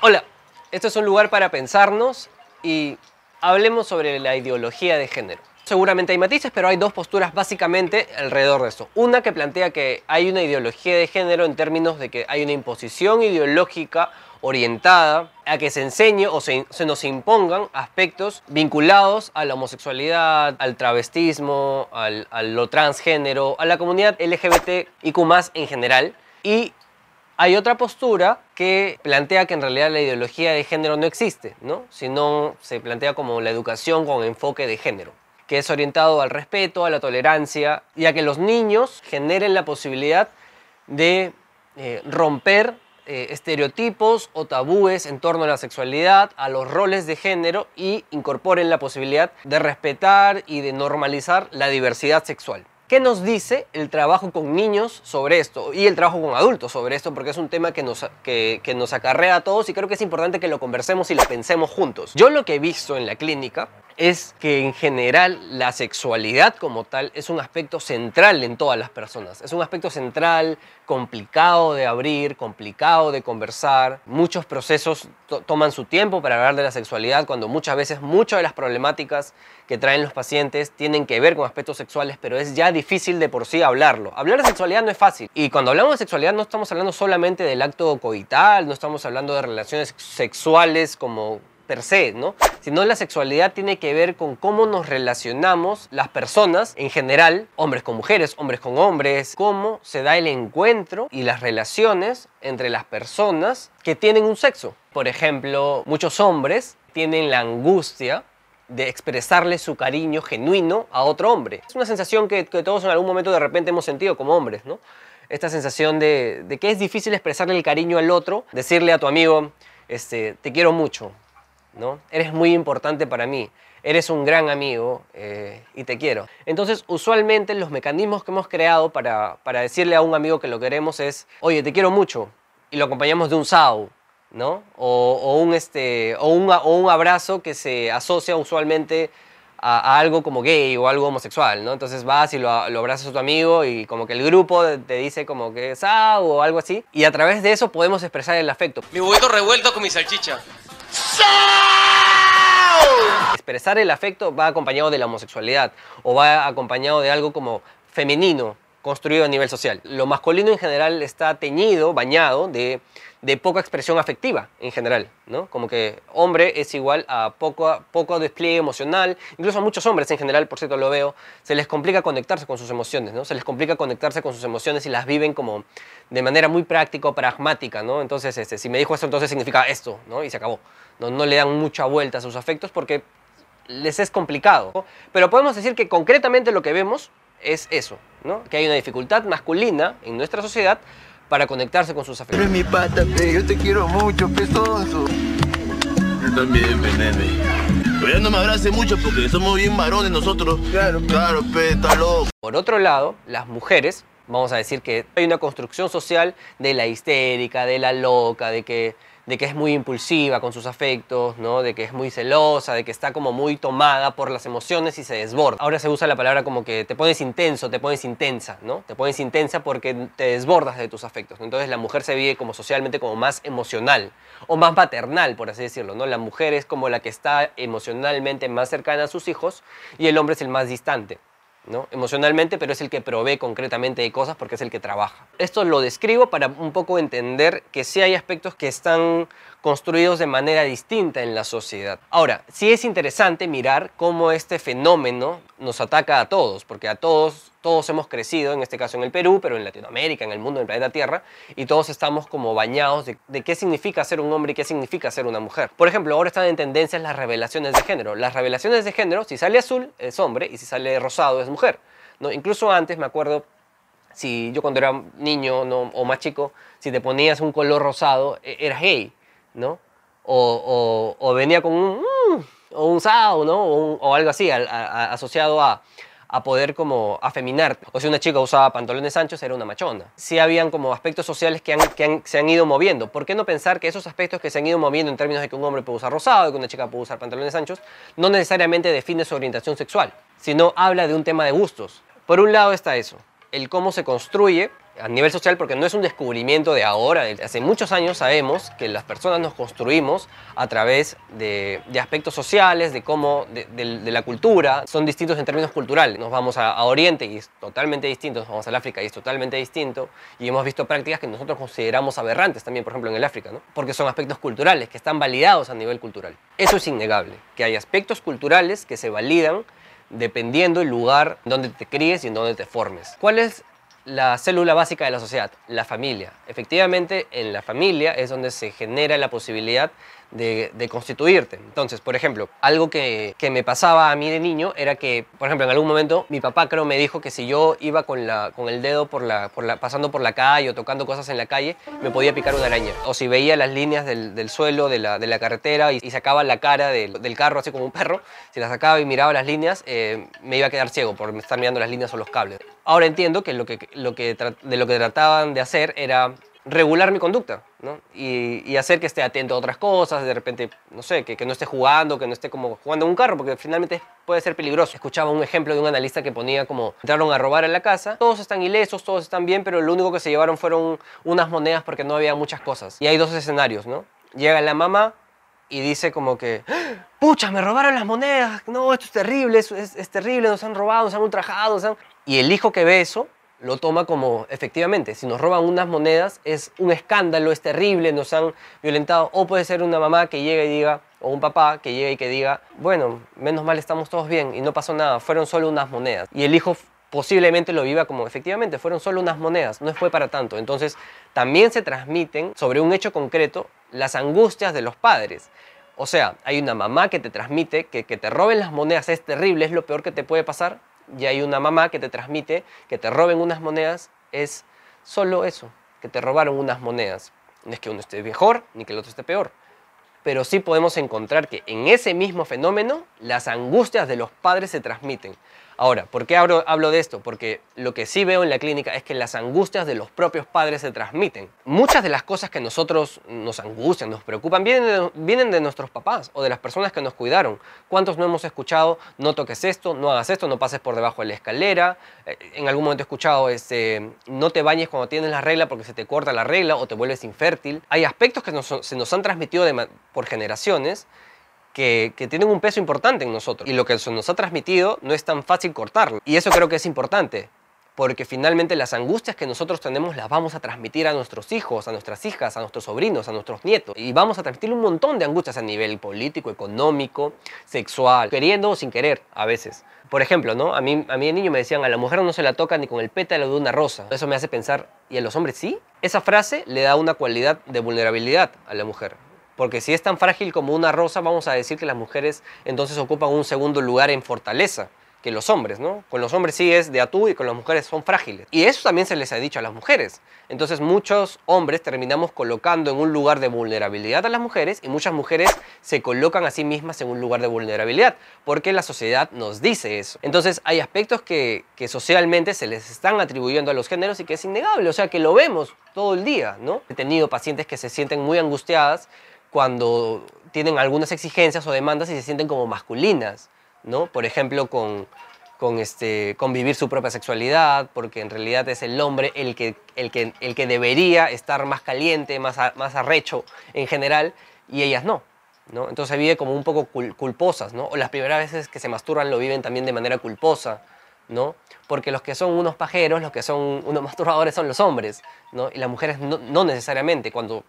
Hola, este es un lugar para pensarnos y hablemos sobre la ideología de género. Seguramente hay matices, pero hay dos posturas básicamente alrededor de esto. Una que plantea que hay una ideología de género en términos de que hay una imposición ideológica orientada a que se enseñe o se, nos impongan aspectos vinculados a la homosexualidad, al travestismo, al, a lo transgénero, a la comunidad LGBTIQ en general. Y hay otra postura que plantea que en realidad la ideología de género no existe, ¿no? sino se plantea como la educación con enfoque de género, que es orientado al respeto, a la tolerancia y a que los niños generen la posibilidad de eh, romper eh, estereotipos o tabúes en torno a la sexualidad, a los roles de género y incorporen la posibilidad de respetar y de normalizar la diversidad sexual. ¿Qué nos dice el trabajo con niños sobre esto y el trabajo con adultos sobre esto? Porque es un tema que nos, que, nos acarrea a todos y creo que es importante que lo conversemos y lo pensemos juntos. Yo lo que he visto en la clínica es que en general la sexualidad como tal es un aspecto central en todas las personas. Es un aspecto central, complicado de abrir, complicado de conversar. Muchos procesos toman su tiempo para hablar de la sexualidad cuando muchas veces muchas de las problemáticas que traen los pacientes tienen que ver con aspectos sexuales, pero es ya difícil de por sí hablarlo. Hablar de sexualidad no es fácil. Y cuando hablamos de sexualidad no estamos hablando solamente del acto coital, no estamos hablando de relaciones sexuales como per se, ¿no? Sino la sexualidad tiene que ver con cómo nos relacionamos las personas en general, hombres con mujeres, hombres con hombres, cómo se da el encuentro y las relaciones entre las personas que tienen un sexo. Por ejemplo, muchos hombres tienen la angustia de expresarle su cariño genuino a otro hombre. Es una sensación que, todos en algún momento de repente hemos sentido como hombres, ¿no? Esta sensación de, de, que es difícil expresarle el cariño al otro, decirle a tu amigo, este, te quiero mucho, ¿no? Eres muy importante para mí, eres un gran amigo eh, y te quiero. Entonces, usualmente los mecanismos que hemos creado para, para, decirle a un amigo que lo queremos es, oye, te quiero mucho, y lo acompañamos de un SAU, ¿no? O, un, este, o, un, o un abrazo que se asocia usualmente a, algo como gay o algo homosexual, ¿no? Entonces vas y lo, lo, abrazas a tu amigo y como que el grupo te dice como que SAU o algo así, y a través de eso podemos expresar el afecto. Mi huevito revuelto con mi salchicha. Expresar el afecto va acompañado de la homosexualidad o va acompañado de algo como femenino, construido a nivel social. Lo masculino en general está teñido, bañado de, poca expresión afectiva en general, ¿no? Como que hombre es igual a poco, poco despliegue emocional. Incluso a muchos hombres en general, por cierto lo veo, se les complica conectarse con sus emociones, ¿no? Se les complica conectarse con sus emociones y las viven como de manera muy práctica o pragmática, ¿no? Entonces, este, si me dijo esto, entonces significa esto, ¿no? Y se acabó. No, no le dan mucha vuelta a sus afectos porque les es complicado. Pero podemos decir que concretamente lo que vemos es eso, ¿no? Que hay una dificultad masculina en nuestra sociedad para conectarse con sus afectos. Eres mi pata, pe, yo te quiero mucho, pesoso. Yo también, venene. Pero ya no me abrace mucho porque somos bien varones nosotros. Claro, claro, pe, está loco. Por otro lado, las mujeres, vamos a decir que hay una construcción social de la histérica, de la loca, de que de que es muy impulsiva con sus afectos, ¿no? de que es muy celosa, de que está como muy tomada por las emociones y se desborda. Ahora se usa la palabra como que te pones intenso, te pones intensa, ¿no? Te pones intensa porque te desbordas de tus afectos. Entonces la mujer se vive como socialmente como más emocional o más maternal, por así decirlo, ¿no? La mujer es como la que está emocionalmente más cercana a sus hijos y el hombre es el más distante emocionalmente, pero es el que provee concretamente de cosas porque es el que trabaja. Esto lo describo para un poco entender que sí hay aspectos que están construidos de manera distinta en la sociedad. Ahora, sí es interesante mirar cómo este fenómeno nos ataca a todos, porque a todos, todos hemos crecido, en este caso en el Perú, pero en Latinoamérica, en el mundo, en el planeta Tierra, y todos estamos como bañados de, de qué significa ser un hombre y qué significa ser una mujer. Por ejemplo, ahora están en tendencia las revelaciones de género. Las revelaciones de género, si sale azul es hombre y si sale rosado es mujer. ¿no? Incluso antes me acuerdo si yo cuando era niño o más chico, si te ponías un color rosado, e, eras gay. ¿no? O, venía con un, mm, o un sao, ¿no? O, algo así, asociado a, poder como afeminar. O si una chica usaba pantalones anchos, era una machona. Sí habían como aspectos sociales que, se han ido moviendo. ¿Por qué no pensar que esos aspectos que se han ido moviendo en términos de que un hombre puede usar rosado, que una chica puede usar pantalones anchos, no necesariamente define su orientación sexual, sino habla de un tema de gustos? Por un lado está eso, el cómo se construye a nivel social porque no es un descubrimiento de ahora. Hace muchos años sabemos que las personas nos construimos a través de, aspectos sociales, de cómo, de, la cultura. Son distintos en términos culturales. Nos vamos a, Oriente y es totalmente distinto, nos vamos al África y es totalmente distinto. Y hemos visto prácticas que nosotros consideramos aberrantes también, por ejemplo, en el África, ¿no? porque son aspectos culturales que están validados a nivel cultural. Eso es innegable, que hay aspectos culturales que se validan dependiendo el lugar donde te críes y en donde te formes. ¿Cuál la célula básica de la sociedad? La familia. Efectivamente, en la familia es donde se genera la posibilidad de, constituirte. Entonces, por ejemplo, algo que, que me pasaba a mí de niño era que, por ejemplo, en algún momento mi papá creo me dijo que si yo iba con, la, con el dedo por la, por la, pasando por la calle o tocando cosas en la calle, me podía picar una araña. O si veía las líneas del, del suelo de la, de la carretera y, y sacaba la cara del, del carro así como un perro, si la sacaba y miraba las líneas, eh, me iba a quedar ciego por estar mirando las líneas o los cables. Ahora entiendo que lo que, lo que de lo que trataban de hacer era regular mi conducta, ¿no? Y, hacer que esté atento a otras cosas, de repente, no sé, que, que no esté jugando, que no esté como jugando en un carro, porque finalmente puede ser peligroso. Escuchaba un ejemplo de un analista que ponía como, entraron a robar a la casa, todos están ilesos, todos están bien, pero lo único que se llevaron fueron unas monedas porque no había muchas cosas. Y hay dos escenarios, ¿no? Llega la mamá y dice como que, "¡Ah! pucha, me robaron las monedas, no, esto es terrible, es, es- terrible, nos han robado, nos han ultrajado, nos han-". Y el hijo que ve eso lo toma como, efectivamente, si nos roban unas monedas es un escándalo, es terrible, nos han violentado. O puede ser una mamá que llega y diga, o un papá que llega y que diga, bueno, menos mal estamos todos bien y no pasó nada, fueron solo unas monedas. Y el hijo posiblemente lo viva como, efectivamente, fueron solo unas monedas, no fue para tanto. Entonces, también se transmiten sobre un hecho concreto las angustias de los padres. O sea, hay una mamá que te transmite que que te roben las monedas es terrible, es lo peor que te puede pasar. Y hay una mamá que te transmite que te roben unas monedas es solo eso, que te robaron unas monedas. No es que uno esté mejor ni que el otro esté peor. Pero sí podemos encontrar que en ese mismo fenómeno las angustias de los padres se transmiten. Ahora, ¿por qué hablo, de esto? Porque lo que sí veo en la clínica es que las angustias de los propios padres se transmiten. Muchas de las cosas que nosotros nos angustian, nos preocupan, vienen de, nuestros papás o de las personas que nos cuidaron. ¿Cuántos no hemos escuchado, no toques esto, no hagas esto, no pases por debajo de la escalera? Eh, En algún momento he escuchado, este, no te bañes cuando tienes la regla porque se te corta la regla o te vuelves infértil. Hay aspectos que nos- se nos han transmitido por generaciones que, tienen un peso importante en nosotros. Y lo que se nos ha transmitido no es tan fácil cortarlo. Y eso creo que es importante, porque finalmente las angustias que nosotros tenemos las vamos a transmitir a nuestros hijos, a nuestras hijas, a nuestros sobrinos, a nuestros nietos. Y vamos a transmitir un montón de angustias a nivel político, económico, sexual, queriendo o sin querer a veces. Por ejemplo, ¿no? A mí, a mí de niño me decían, a la mujer no se la toca ni con el pétalo de una rosa. Eso me hace pensar, ¿y a los hombres sí? Esa frase le da una cualidad de vulnerabilidad a la mujer. Porque si es tan frágil como una rosa, vamos a decir que las mujeres entonces ocupan un segundo lugar en fortaleza que los hombres, ¿no? Con los hombres sí es de atú y con las mujeres son frágiles. Y eso también se les ha dicho a las mujeres. Entonces muchos hombres terminamos colocando en un lugar de vulnerabilidad a las mujeres y muchas mujeres se colocan a sí mismas en un lugar de vulnerabilidad, porque la sociedad nos dice eso. Entonces hay aspectos que, que socialmente se les están atribuyendo a los géneros y que es innegable, o sea que lo vemos todo el día, ¿no? He tenido pacientes que se sienten muy angustiadas cuando tienen algunas exigencias o demandas y se sienten como masculinas, ¿no? Por ejemplo, con, con, este, con vivir su propia sexualidad, porque en realidad es el hombre el que, el que, el que debería estar más caliente, más, a- más arrecho en general, y ellas no. ¿no? Entonces vive como un poco cul- culposas, ¿no? O las primeras veces que se masturban lo viven también de manera culposa, ¿no? Porque los que son unos pajeros, los que son unos masturbadores son los hombres, ¿no? Y las mujeres no, no necesariamente. Cuando,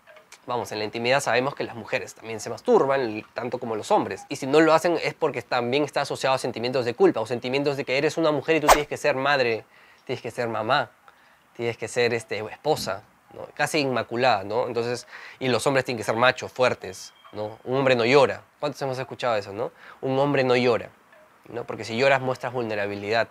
vamos, en la intimidad sabemos que las mujeres también se masturban, tanto como los hombres. Y si no lo hacen es porque también está asociado a sentimientos de culpa o sentimientos de que eres una mujer y tú tienes que ser madre, tienes que ser mamá, tienes que ser este, esposa, ¿no? casi inmaculada, ¿no? Entonces, y los hombres tienen que ser machos, fuertes, ¿no? Un hombre no llora. ¿Cuántos hemos escuchado eso, no? Un hombre no llora, ¿no? Porque si lloras muestras vulnerabilidad.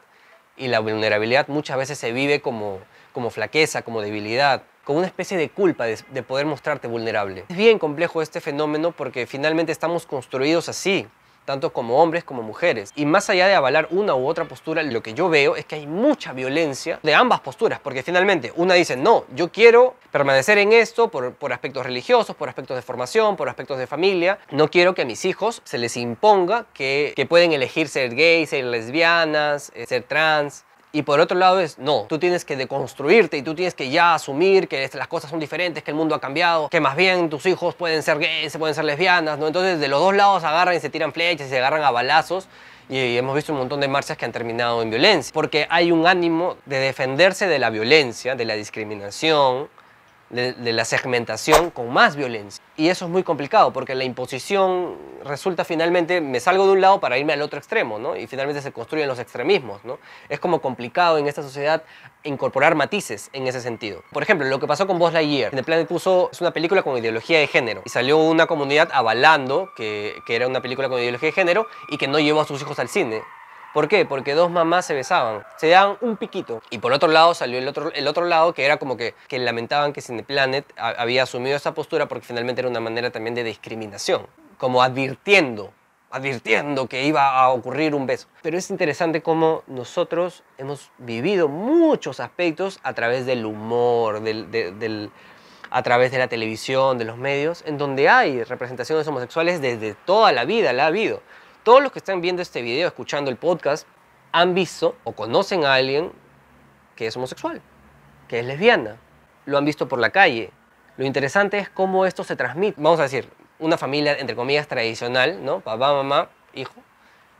Y la vulnerabilidad muchas veces se vive como, como flaqueza, como debilidad, como una especie de culpa de, de poder mostrarte vulnerable. Es bien complejo este fenómeno porque finalmente estamos construidos así, tanto como hombres como mujeres. Y más allá de avalar una u otra postura, lo que yo veo es que hay mucha violencia de ambas posturas, porque finalmente una dice, no, yo quiero permanecer en esto por, aspectos religiosos, por aspectos de formación, por aspectos de familia, no quiero que a mis hijos se les imponga que, que pueden elegir ser gay, ser lesbianas, eh, ser trans. Y por otro lado es, no, tú tienes que deconstruirte y tú tienes que ya asumir que las cosas son diferentes, que el mundo ha cambiado, que más bien tus hijos pueden ser gays, pueden ser lesbianas, ¿no? Entonces de los dos lados agarran y se tiran flechas y se agarran a balazos y hemos visto un montón de marchas que han terminado en violencia, porque hay un ánimo de defenderse de la violencia, de la discriminación, de, la segmentación con más violencia. Y eso es muy complicado porque la imposición resulta finalmente, me salgo de un lado para irme al otro extremo, ¿no? Y finalmente se construyen los extremismos, ¿no? Es como complicado en esta sociedad incorporar matices en ese sentido. Por ejemplo, lo que pasó con Buzz Lightyear. The Planet puso, es una película con ideología de género y salió una comunidad avalando que, que era una película con ideología de género y que no llevó a sus hijos al cine. ¿Por qué? Porque dos mamás se besaban, se daban un piquito. Y por otro lado salió el otro, el otro lado que era como que, que lamentaban que Cineplanet había asumido esa postura porque finalmente era una manera también de discriminación, como advirtiendo, advirtiendo que iba a ocurrir un beso. Pero es interesante cómo nosotros hemos vivido muchos aspectos a través del humor, del, a través de la televisión, de los medios, en donde hay representaciones homosexuales desde toda la vida, la ha habido todos los que están viendo este video, escuchando el podcast, han visto o conocen a alguien que es homosexual, que es lesbiana. Lo han visto por la calle. Lo interesante es cómo esto se transmite. Vamos a decir, una familia, entre comillas, tradicional, ¿no? Papá, mamá, hijo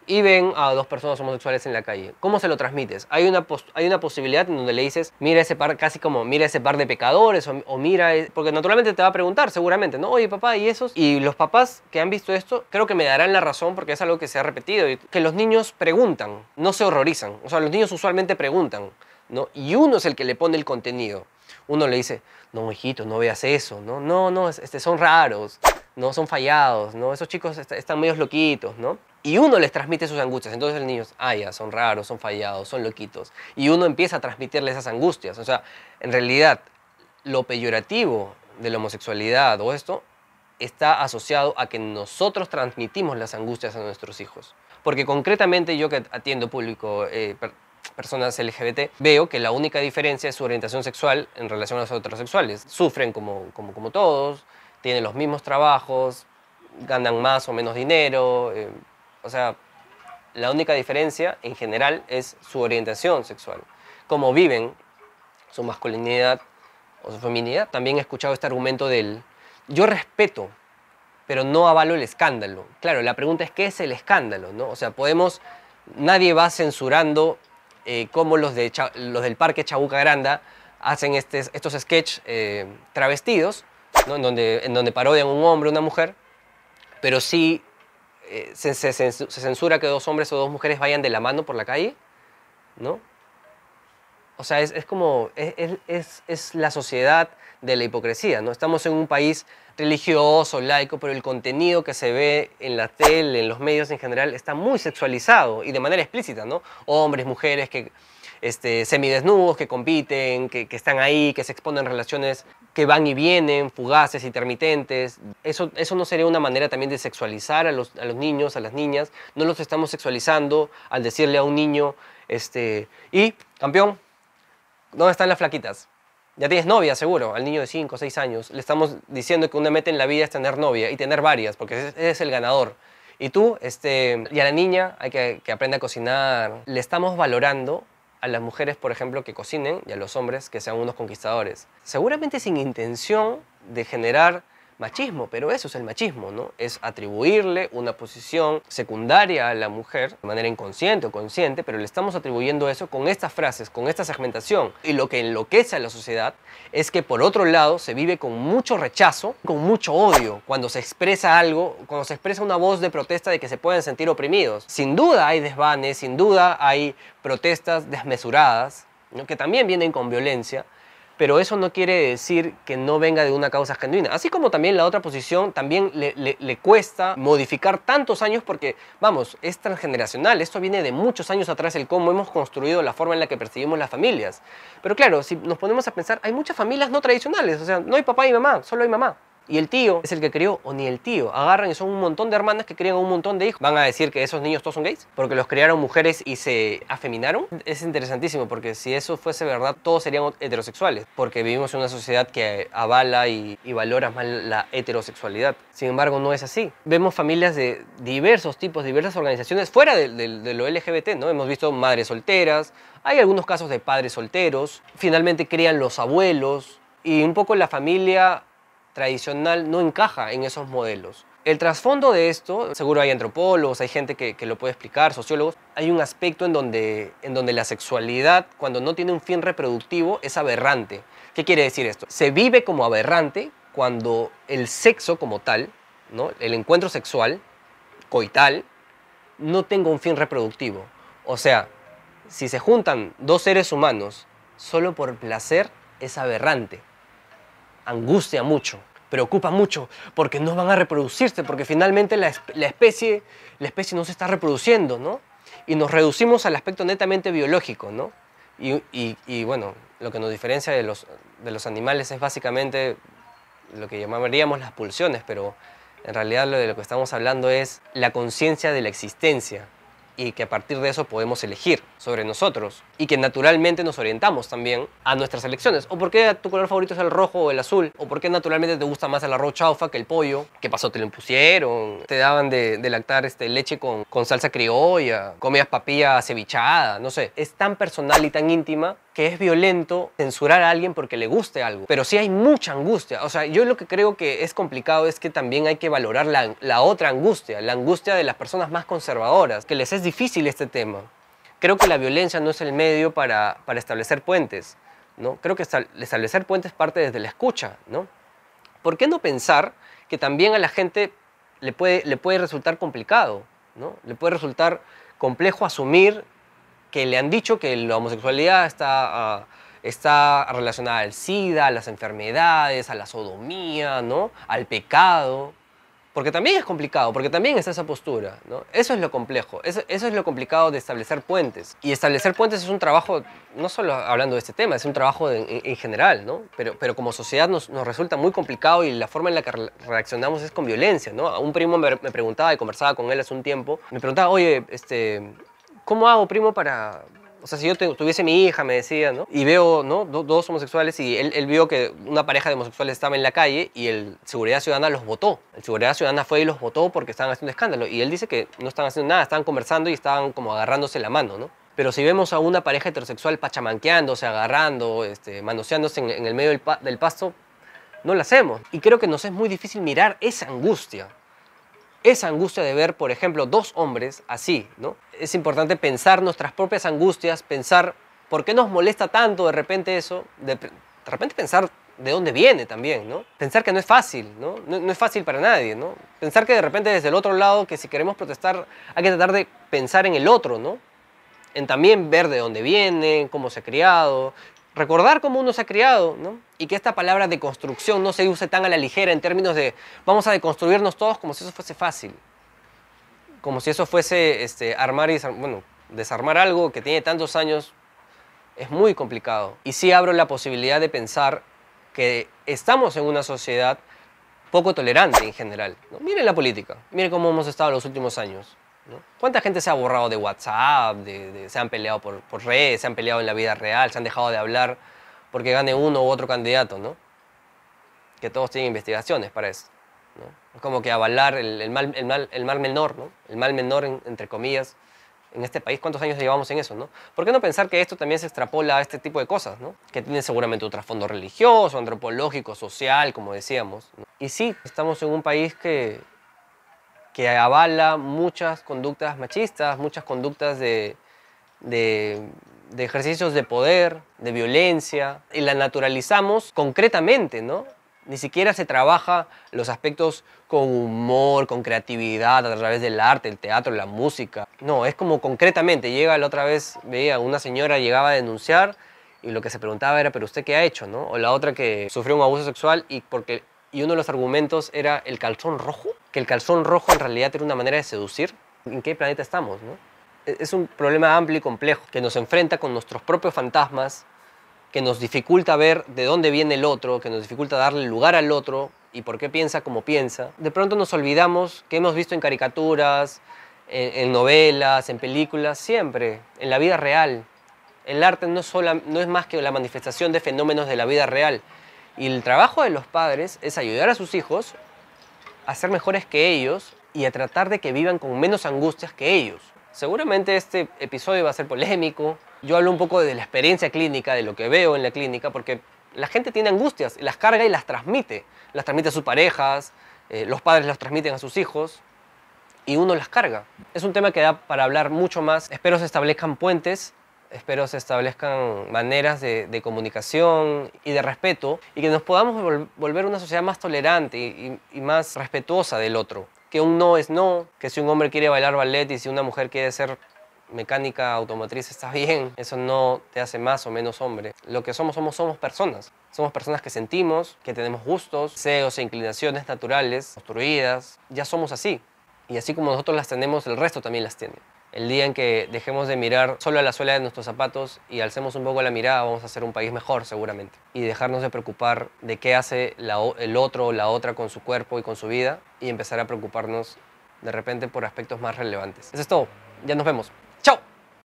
y ven a dos personas homosexuales en la calle. ¿Cómo se lo transmites? Hay una, hay una posibilidad en donde le dices, mira ese par, casi como, mira ese par de pecadores, o, mira, e-", porque naturalmente te va a preguntar, seguramente, ¿no? Oye, papá, ¿y esos? Y los papás que han visto esto, creo que me darán la razón porque es algo que se ha repetido, que los niños preguntan, no se horrorizan. O sea, los niños usualmente preguntan, ¿no? Y uno es el que le pone el contenido. Uno le dice, no, hijito, no veas eso, ¿no? No, no, este, son raros, no son fallados, ¿no? Esos chicos están medio loquitos, ¿no? Y uno les transmite sus angustias. Entonces el niño, ah, ya, son raros, son fallados, son loquitos. Y uno empieza a transmitirle esas angustias. O sea, en realidad, lo peyorativo de la homosexualidad o esto está asociado a que nosotros transmitimos las angustias a nuestros hijos. Porque concretamente yo que atiendo público, eh, personas LGBT, veo que la única diferencia es su orientación sexual en relación a los heterosexuales. Sufren como, como, como todos, tienen los mismos trabajos, ganan más o menos dinero, eh, o sea, la única diferencia en general es su orientación sexual. Cómo viven su masculinidad o su feminidad. También he escuchado este argumento del yo respeto, pero no avalo el escándalo. Claro, la pregunta es qué es el escándalo, ¿no? O sea, podemos, nadie va censurando eh, cómo los, de, los del Parque Chabuca Granda hacen estos sketches eh, travestidos, en, donde, en donde parodian un hombre, una mujer, pero sí eh, se, censura que dos hombres o dos mujeres vayan de la mano por la calle, ¿no? O sea, es, como, es, es, la sociedad de la hipocresía, ¿no? Estamos en un país religioso, laico, pero el contenido que se ve en la tele, en los medios en general, está muy sexualizado y de manera explícita, ¿no? Hombres, mujeres que este, semidesnudos, que compiten, que, que están ahí, que se exponen relaciones que van y vienen, fugaces, intermitentes. Eso, eso no sería una manera también de sexualizar a los, a los niños, a las niñas. No los estamos sexualizando al decirle a un niño, este, y, campeón, ¿dónde están las flaquitas? Ya tienes novia, seguro, al niño de 5 o 6 años. Le estamos diciendo que una meta en la vida es tener novia y tener varias, porque ese es el ganador. Y tú, este, y a la niña hay que, que aprenda a cocinar. Le estamos valorando a las mujeres, por ejemplo, que cocinen y a los hombres que sean unos conquistadores. Seguramente sin intención de generar machismo, pero eso es el machismo, ¿no? Es atribuirle una posición secundaria a la mujer de manera inconsciente o consciente, pero le estamos atribuyendo eso con estas frases, con esta segmentación. Y lo que enloquece a la sociedad es que por otro lado se vive con mucho rechazo, con mucho odio, cuando se expresa algo, cuando se expresa una voz de protesta de que se pueden sentir oprimidos. Sin duda hay desvanes, sin duda hay protestas desmesuradas, que también vienen con violencia, pero eso no quiere decir que no venga de una causa genuina. Así como también la otra posición también le, cuesta modificar tantos años porque, vamos, es transgeneracional. Esto viene de muchos años atrás, el cómo hemos construido la forma en la que percibimos las familias. Pero claro, si nos ponemos a pensar, hay muchas familias no tradicionales. O sea, no hay papá y mamá, solo hay mamá. Y el tío es el que crió, o ni el tío. Agarran y son un montón de hermanas que crían un montón de hijos. ¿Van a decir que esos niños todos son gays? Porque los criaron mujeres y se afeminaron. Es interesantísimo porque si eso fuese verdad, todos serían heterosexuales. Porque vivimos en una sociedad que avala y, y valora más la heterosexualidad. Sin embargo, no es así. Vemos familias de diversos tipos, diversas organizaciones fuera de, de- lo LGBT, ¿no? Hemos visto madres solteras, hay algunos casos de padres solteros, finalmente crían los abuelos y un poco la familia tradicional no encaja en esos modelos. El trasfondo de esto, seguro hay antropólogos, hay gente que, lo puede explicar, sociólogos, hay un aspecto en donde, en donde la sexualidad, cuando no tiene un fin reproductivo, es aberrante. ¿Qué quiere decir esto? Se vive como aberrante cuando el sexo como tal, ¿no? el encuentro sexual, coital, no tenga un fin reproductivo. O sea, si se juntan dos seres humanos solo por placer, es aberrante. Angustia mucho, preocupa mucho, porque no van a reproducirse, porque finalmente la, la especie, la especie no se está reproduciendo, ¿no? Y nos reducimos al aspecto netamente biológico, ¿no? Y, y- y, bueno, lo que nos diferencia de los, de los animales es básicamente lo que llamaríamos las pulsiones, pero en realidad lo de lo que estamos hablando es la conciencia de la existencia y que a partir de eso podemos elegir sobre nosotros y que naturalmente nos orientamos también a nuestras elecciones. ¿O por qué tu color favorito es el rojo o el azul? ¿O por qué naturalmente te gusta más el arroz chaufa que el pollo? ¿Qué pasó? ¿Te lo impusieron? ¿Te daban de, de lactar este, leche con, con salsa criolla? ¿Comías papilla cevichada? No sé. Es tan personal y tan íntima que es violento censurar a alguien porque le guste algo. Pero sí hay mucha angustia. O sea, yo lo que creo que es complicado es que también hay que valorar la, la otra angustia, la angustia de las personas más conservadoras, que les es difícil este tema. Creo que la violencia no es el medio para, para establecer puentes. ¿no? Creo que estab- establecer puentes parte desde la escucha. ¿no? ¿Por qué no pensar que también a la gente le puede, le puede resultar complicado? ¿no? Le puede resultar complejo asumir que le han dicho que la homosexualidad está, ah, está relacionada al SIDA, a las enfermedades, a la sodomía, ¿no? al pecado. Porque también es complicado, porque también está esa postura. ¿no? Eso es lo complejo, eso, es lo complicado de establecer puentes. Y establecer puentes es un trabajo, no solo hablando de este tema, es un trabajo en, en- en general, ¿no? pero, pero como sociedad nos, nos resulta muy complicado y la forma en la que re- reaccionamos es con violencia. ¿no? Un primo me, me preguntaba y conversaba con él hace un tiempo, me preguntaba, oye, este, ¿cómo hago, primo, para... O sea, si yo tuviese mi hija, me decía, ¿no? Y veo, ¿no? Do- dos homosexuales y él, vio que una pareja de homosexuales estaba en la calle y el Seguridad Ciudadana los votó. El Seguridad Ciudadana fue y los votó porque estaban haciendo escándalo. Y él dice que no estaban haciendo nada, estaban conversando y estaban como agarrándose la mano, ¿no? Pero si vemos a una pareja heterosexual pachamanqueándose, agarrando, este, manoseándose en, en el medio del, pa- del pasto, no lo hacemos. Y creo que nos es muy difícil mirar esa angustia esa angustia de ver, por ejemplo, dos hombres así, ¿no? Es importante pensar nuestras propias angustias, pensar por qué nos molesta tanto de repente eso, de, repente pensar de dónde viene también, ¿no? Pensar que no es fácil, ¿no? ¿no? no es fácil para nadie, ¿no? Pensar que de repente desde el otro lado, que si queremos protestar, hay que tratar de pensar en el otro, ¿no? En también ver de dónde viene, cómo se ha criado, recordar cómo uno se ha criado, ¿no? Y que esta palabra de construcción no se use tan a la ligera en términos de vamos a deconstruirnos todos como si eso fuese fácil. Como si eso fuese este, armar y desar- bueno, desarmar algo que tiene tantos años es muy complicado. Y sí abro la posibilidad de pensar que estamos en una sociedad poco tolerante en general. ¿no? Miren la política, miren cómo hemos estado los últimos años. ¿Cuánta gente se ha borrado de WhatsApp, se han peleado por, redes, se han peleado en la vida real, se han dejado de hablar porque gane uno u otro candidato? ¿no? Que todos tienen investigaciones para eso. ¿no? Es como que avalar el, mal, el, mal, menor, ¿no? el mal menor en- entre comillas, en este país, ¿cuántos años llevamos en eso? ¿no? ¿Por qué no pensar que esto también se extrapola a este tipo de cosas? ¿no? Que tienen seguramente un trasfondo religioso, antropológico, social, como decíamos. Y sí, estamos en un país que, que avala muchas conductas machistas, muchas conductas de, de, ejercicios de poder, de violencia, y la naturalizamos concretamente, ¿no? Ni siquiera se trabaja los aspectos con humor, con creatividad, a través del arte, el teatro, la música. No, es como concretamente. Llega la otra vez, veía, una señora llegaba a denunciar y lo que se preguntaba era, ¿pero usted qué ha hecho? ¿no? O la otra que sufrió un abuso sexual y, porque, y uno de los argumentos era el calzón rojo, que el calzón rojo en realidad era una manera de seducir. ¿En qué planeta estamos? E- Es un problema amplio y complejo que nos enfrenta con nuestros propios fantasmas, que nos dificulta ver de dónde viene el otro, que nos dificulta darle lugar al otro y por qué piensa como piensa, de pronto nos olvidamos que hemos visto en caricaturas, en, novelas, en películas, siempre, en la vida real. El arte no es más que la manifestación de fenómenos de la vida real. Y el trabajo de los padres es ayudar a sus hijos a ser mejores que ellos y a tratar de que vivan con menos angustias que ellos. Seguramente este episodio va a ser polémico. Yo hablo un poco de la experiencia clínica, de lo que veo en la clínica, porque la gente tiene angustias, las carga y las transmite. Las transmite a sus parejas, eh, los padres las transmiten a sus hijos y uno las carga. Es un tema que da para hablar mucho más. Espero se establezcan puentes, espero se establezcan maneras de, de comunicación y de respeto y que nos podamos vol- volver una sociedad más tolerante y, y- y más respetuosa del otro. Que un no es no, que si un hombre quiere bailar ballet y si una mujer quiere ser mecánica automotriz está bien, eso no te hace más o menos hombre. Lo que somos, somos, somos personas. Somos personas que sentimos, que tenemos gustos, deseos e inclinaciones naturales, construidas. Ya somos así. Y así como nosotros las tenemos, el resto también las tiene. El día en que dejemos de mirar solo a la suela de nuestros zapatos y alcemos un poco la mirada, vamos a hacer un país mejor seguramente. Y dejarnos de preocupar de qué hace el otro o la otra con su cuerpo y con su vida y empezar a preocuparnos de repente por aspectos más relevantes. Eso es todo. Ya nos vemos.